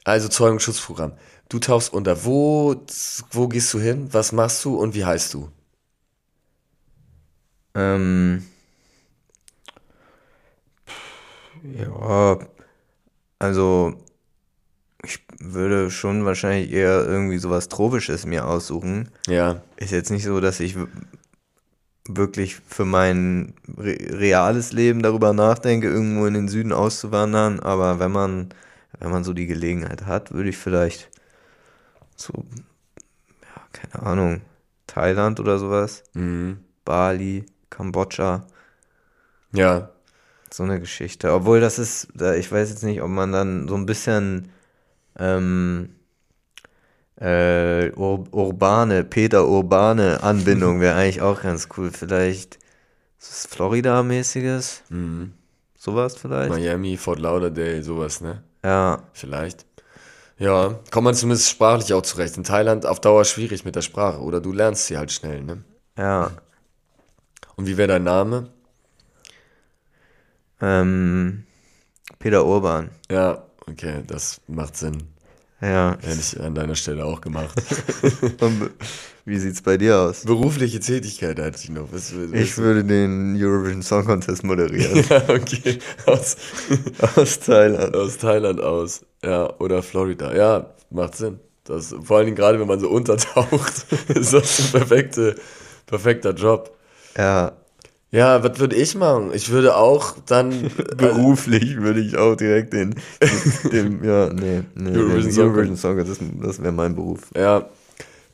Also Zeugenschutzprogramm. Du tauchst unter. Wo, wo gehst du hin? Was machst du und wie heißt du? ähm, ja, also ich würde schon wahrscheinlich eher irgendwie sowas Tropisches mir aussuchen. Ja, Ist jetzt nicht so, dass ich wirklich für mein re reales Leben darüber nachdenke, irgendwo in den Süden auszuwandern, aber wenn man, wenn man so die Gelegenheit hat, würde ich vielleicht so, ja, keine Ahnung, Thailand oder sowas, mhm. Bali, Kambodscha, ja, so eine Geschichte. Obwohl das ist, ich weiß jetzt nicht, ob man dann so ein bisschen ähm, äh, ur urbane, Peter Urbane Anbindung wäre eigentlich auch ganz cool. Vielleicht ist es Florida-mäßiges, mhm. sowas vielleicht. Miami, Fort Lauderdale, sowas, ne? Ja, Vielleicht. Ja, kommt man zumindest sprachlich auch zurecht. In Thailand auf Dauer schwierig mit der Sprache oder du lernst sie halt schnell, ne? ja. Und wie wäre dein Name? Ähm, Peter Urban. Ja, okay, das macht Sinn. Ja. Hätte ich an deiner Stelle auch gemacht. (laughs) Und wie sieht's bei dir aus? Berufliche Tätigkeit hatte ich noch. Was, was, Ich würde den Eurovision Song Contest moderieren. (laughs) ja, okay. Aus, (laughs) aus Thailand. aus Thailand aus. Ja, oder Florida. Ja, macht Sinn. Das, vor allen Dingen gerade, wenn man so untertaucht, ist das ein perfekte, perfekter Job. Ja. Ja, was würde ich machen? Ich würde auch dann. (laughs) Beruflich würde ich auch direkt den, den ja, nee, nee, Eurovision den Song Eurovision Song das, das wäre mein Beruf. Ja.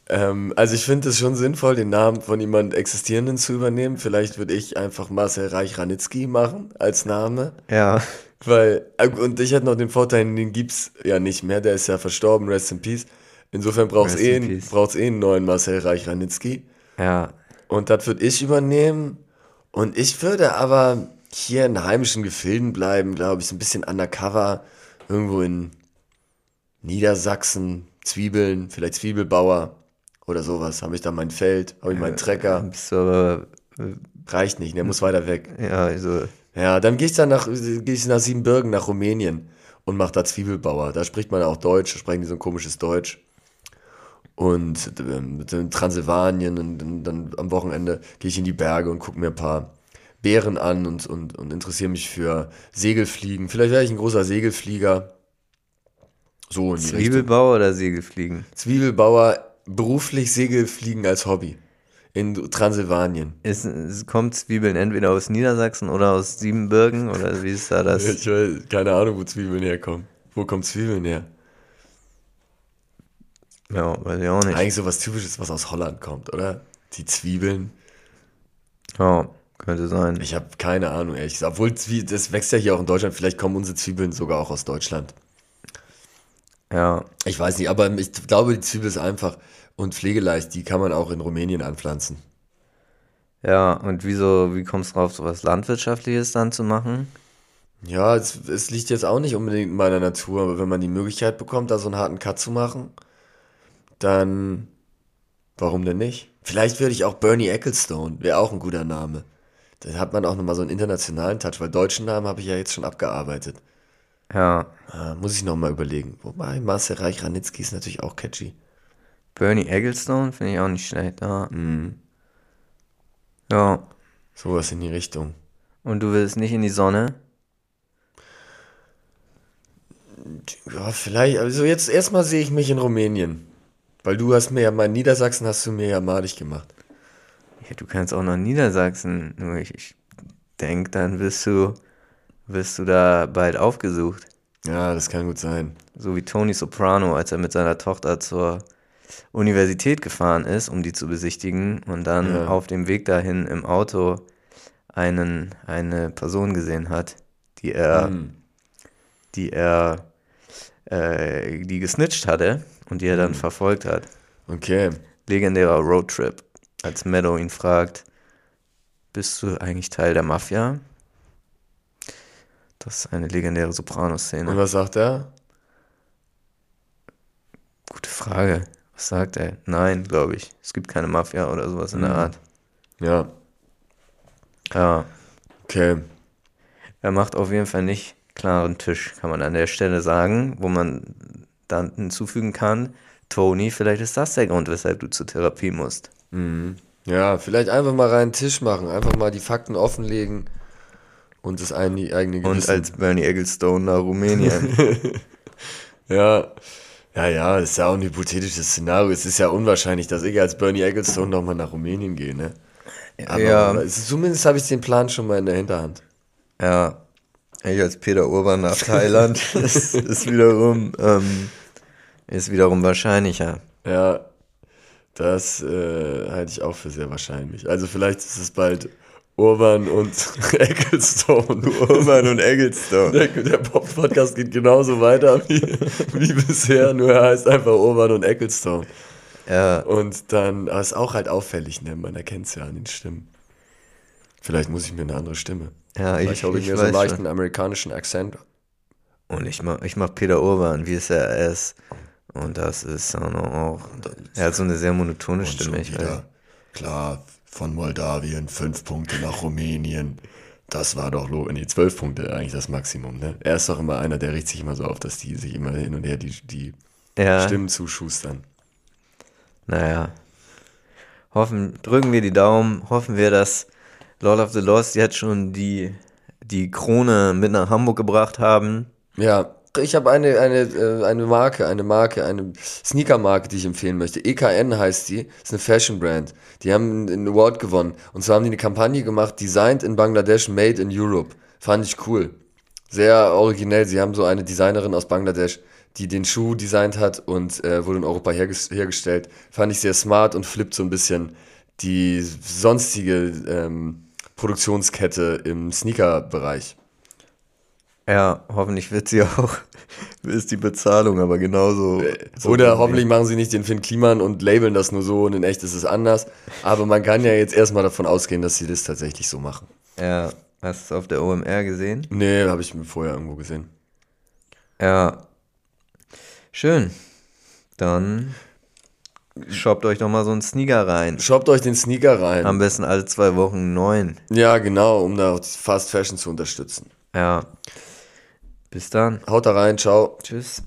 Ähm, also ich finde es schon sinnvoll, den Namen von jemand Existierenden zu übernehmen. Vielleicht würde ich einfach Marcel Reich-Ranitzky machen als Name. Ja, Weil, äh, und ich hätte noch den Vorteil, den gibt's ja nicht mehr, der ist ja verstorben, rest in peace. Insofern braucht's Rest eh, in eh einen neuen Marcel Reich-Ranitzky. ja, Und das würde ich übernehmen. Und ich würde aber hier in heimischen Gefilden bleiben, glaube ich, so ein bisschen undercover. Irgendwo in Niedersachsen, Zwiebeln, vielleicht Zwiebelbauer oder sowas. Habe ich da mein Feld, habe ich meinen Trecker. bist du aber, Reicht nicht, der muss weiter weg. ja, also, Ja, dann gehe ich dann nach, gehe ich nach Siebenbürgen, nach Rumänien und mache da Zwiebelbauer. Da spricht man auch Deutsch, da sprechen die so ein komisches Deutsch. Und ähm, in Transsilvanien und dann, dann am Wochenende gehe ich in die Berge und gucke mir ein paar Bären an und, und, und interessiere mich für Segelfliegen. Vielleicht wäre ich ein großer Segelflieger. So in die Richtung. Oder Segelfliegen? Zwiebelbauer, beruflich Segelfliegen als Hobby. in Transsilvanien. Ist, es kommt Zwiebeln entweder aus Niedersachsen oder aus Siebenbürgen oder wie ist da das? Ich weiß, keine Ahnung, wo Zwiebeln herkommen. Wo kommen Zwiebeln her? Ja, weiß ich auch nicht. Eigentlich so was Typisches, was aus Holland kommt, oder? Die Zwiebeln. Ja, könnte sein. Ich habe keine Ahnung, ehrlich gesagt. Obwohl, das wächst ja hier auch in Deutschland. Vielleicht kommen unsere Zwiebeln sogar auch aus Deutschland. Ja, Ich weiß nicht, aber ich glaube, die Zwiebel ist einfach und pflegeleicht. Die kann man auch in Rumänien anpflanzen. ja, und wieso, wie kommst du drauf, so was Landwirtschaftliches dann zu machen? Ja, es, es liegt jetzt auch nicht unbedingt in meiner Natur, aber wenn man die Möglichkeit bekommt, da so einen harten Cut zu machen, dann warum denn nicht? Vielleicht würde ich auch Bernie Ecclestone, wäre auch ein guter Name. Dann hat man auch nochmal so einen internationalen Touch, weil deutschen Namen habe ich ja jetzt schon abgearbeitet. Ja, Ah, muss ich nochmal überlegen. Wobei, Marcel Reich-Ranitzky ist natürlich auch catchy. Bernie Ecclestone finde ich auch nicht schlecht. Ja. ja, Sowas in die Richtung. und du willst nicht in die Sonne? Ja, vielleicht, also jetzt erstmal sehe ich mich in Rumänien. Weil du hast mir ja mal in Niedersachsen hast du mir ja malig gemacht. Ja, du kannst auch nach Niedersachsen. Nur ich, ich denke, dann wirst du, wirst du da bald aufgesucht. Ja, das kann gut sein. So wie Tony Soprano, als er mit seiner Tochter zur Universität gefahren ist, um die zu besichtigen und dann Ja. auf dem Weg dahin im Auto einen, eine Person gesehen hat, die er, Hm. die er, äh, die gesnitcht hatte und die er dann verfolgt hat. Okay. Legendärer Roadtrip, als Meadow ihn fragt, bist du eigentlich Teil der Mafia? Das ist eine legendäre Und Soprano-Szene. was sagt er? Gute Frage. Was sagt er? Nein, glaube ich. Es gibt keine Mafia oder sowas in der Mhm. Art. Ja, Ja, okay. er macht auf jeden Fall nicht klaren Tisch, kann man an der Stelle sagen, wo man dann hinzufügen kann, Tony, vielleicht ist das der Grund, weshalb du zur Therapie musst. Ja, vielleicht einfach mal reinen Tisch machen, einfach mal die Fakten offenlegen und das eigene, eigene Und Gewissen. als Bernie Ecclestone nach Rumänien. (laughs) ja, ja, ja, das ist ja auch ein hypothetisches Szenario. Es ist ja unwahrscheinlich, dass ich als Bernie Ecclestone nochmal nach Rumänien gehe, ne? Aber ja, zumindest habe ich den Plan schon mal in der Hinterhand. ja. Ich als Peter Urban nach Thailand (laughs) ist, ist wiederum ähm, ist wiederum wahrscheinlicher. Ja, das äh, halte ich auch für sehr wahrscheinlich. Also vielleicht ist es bald Urban und (laughs) Ecclestone. Urban und Ecclestone. Der, der Pop-Podcast geht genauso weiter wie, wie bisher, nur er heißt einfach Urban und Ecclestone. Ja, Und dann, aber ist auch halt auffällig, ne? Man erkennt es ja an den Stimmen. Vielleicht muss ich mir eine andere Stimme. Ja, ich, habe ich, ich mir so einen leichten schon. amerikanischen Akzent. Und ich mach, ich mach Peter Urban, wie es er ist. Und das ist auch. Er hat so eine sehr monotone Stimme. Ich weiß. Klar, von Moldawien fünf Punkte nach Rumänien. Das war doch lo nee, zwölf Punkte eigentlich das Maximum, ne? Er ist doch immer einer, der riecht sich immer so auf, dass die sich immer hin und her die, die Ja, Stimmen zuschustern. naja. Hoffen, drücken wir die Daumen, hoffen wir, dass Lord of the Lost jetzt schon die, die Krone mit nach Hamburg gebracht haben. Ja, ich habe eine, eine, äh, eine Marke, eine Marke, eine Sneaker-Marke, die ich empfehlen möchte. EKN heißt die, ist eine Fashion-Brand. Die haben einen Award gewonnen. Und zwar haben die eine Kampagne gemacht, Designed in Bangladesh, Made in Europe. Fand ich cool. Sehr originell. Sie haben so eine Designerin aus Bangladesch, die den Schuh designt hat und äh, wurde in Europa herges hergestellt. Fand ich sehr smart und flippt so ein bisschen die sonstige ähm, Produktionskette im Sneaker-Bereich. Ja, hoffentlich wird sie (laughs) auch, ist die Bezahlung aber genauso. so Oder hoffentlich machen sie nicht den Finn Kliman und labeln das nur so und in echt ist es anders. Aber man kann ja jetzt erstmal davon ausgehen, dass sie das tatsächlich so machen. Ja, hast du es auf der OMR gesehen? Nee, habe ich mir vorher irgendwo gesehen. Ja. Schön. Dann shoppt euch doch mal so einen Sneaker rein. Shoppt euch den Sneaker rein. Am besten alle zwei Wochen einen neuen. ja, genau, um da Fast Fashion zu unterstützen. Ja. Bis dann. Haut da rein, ciao. Tschüss.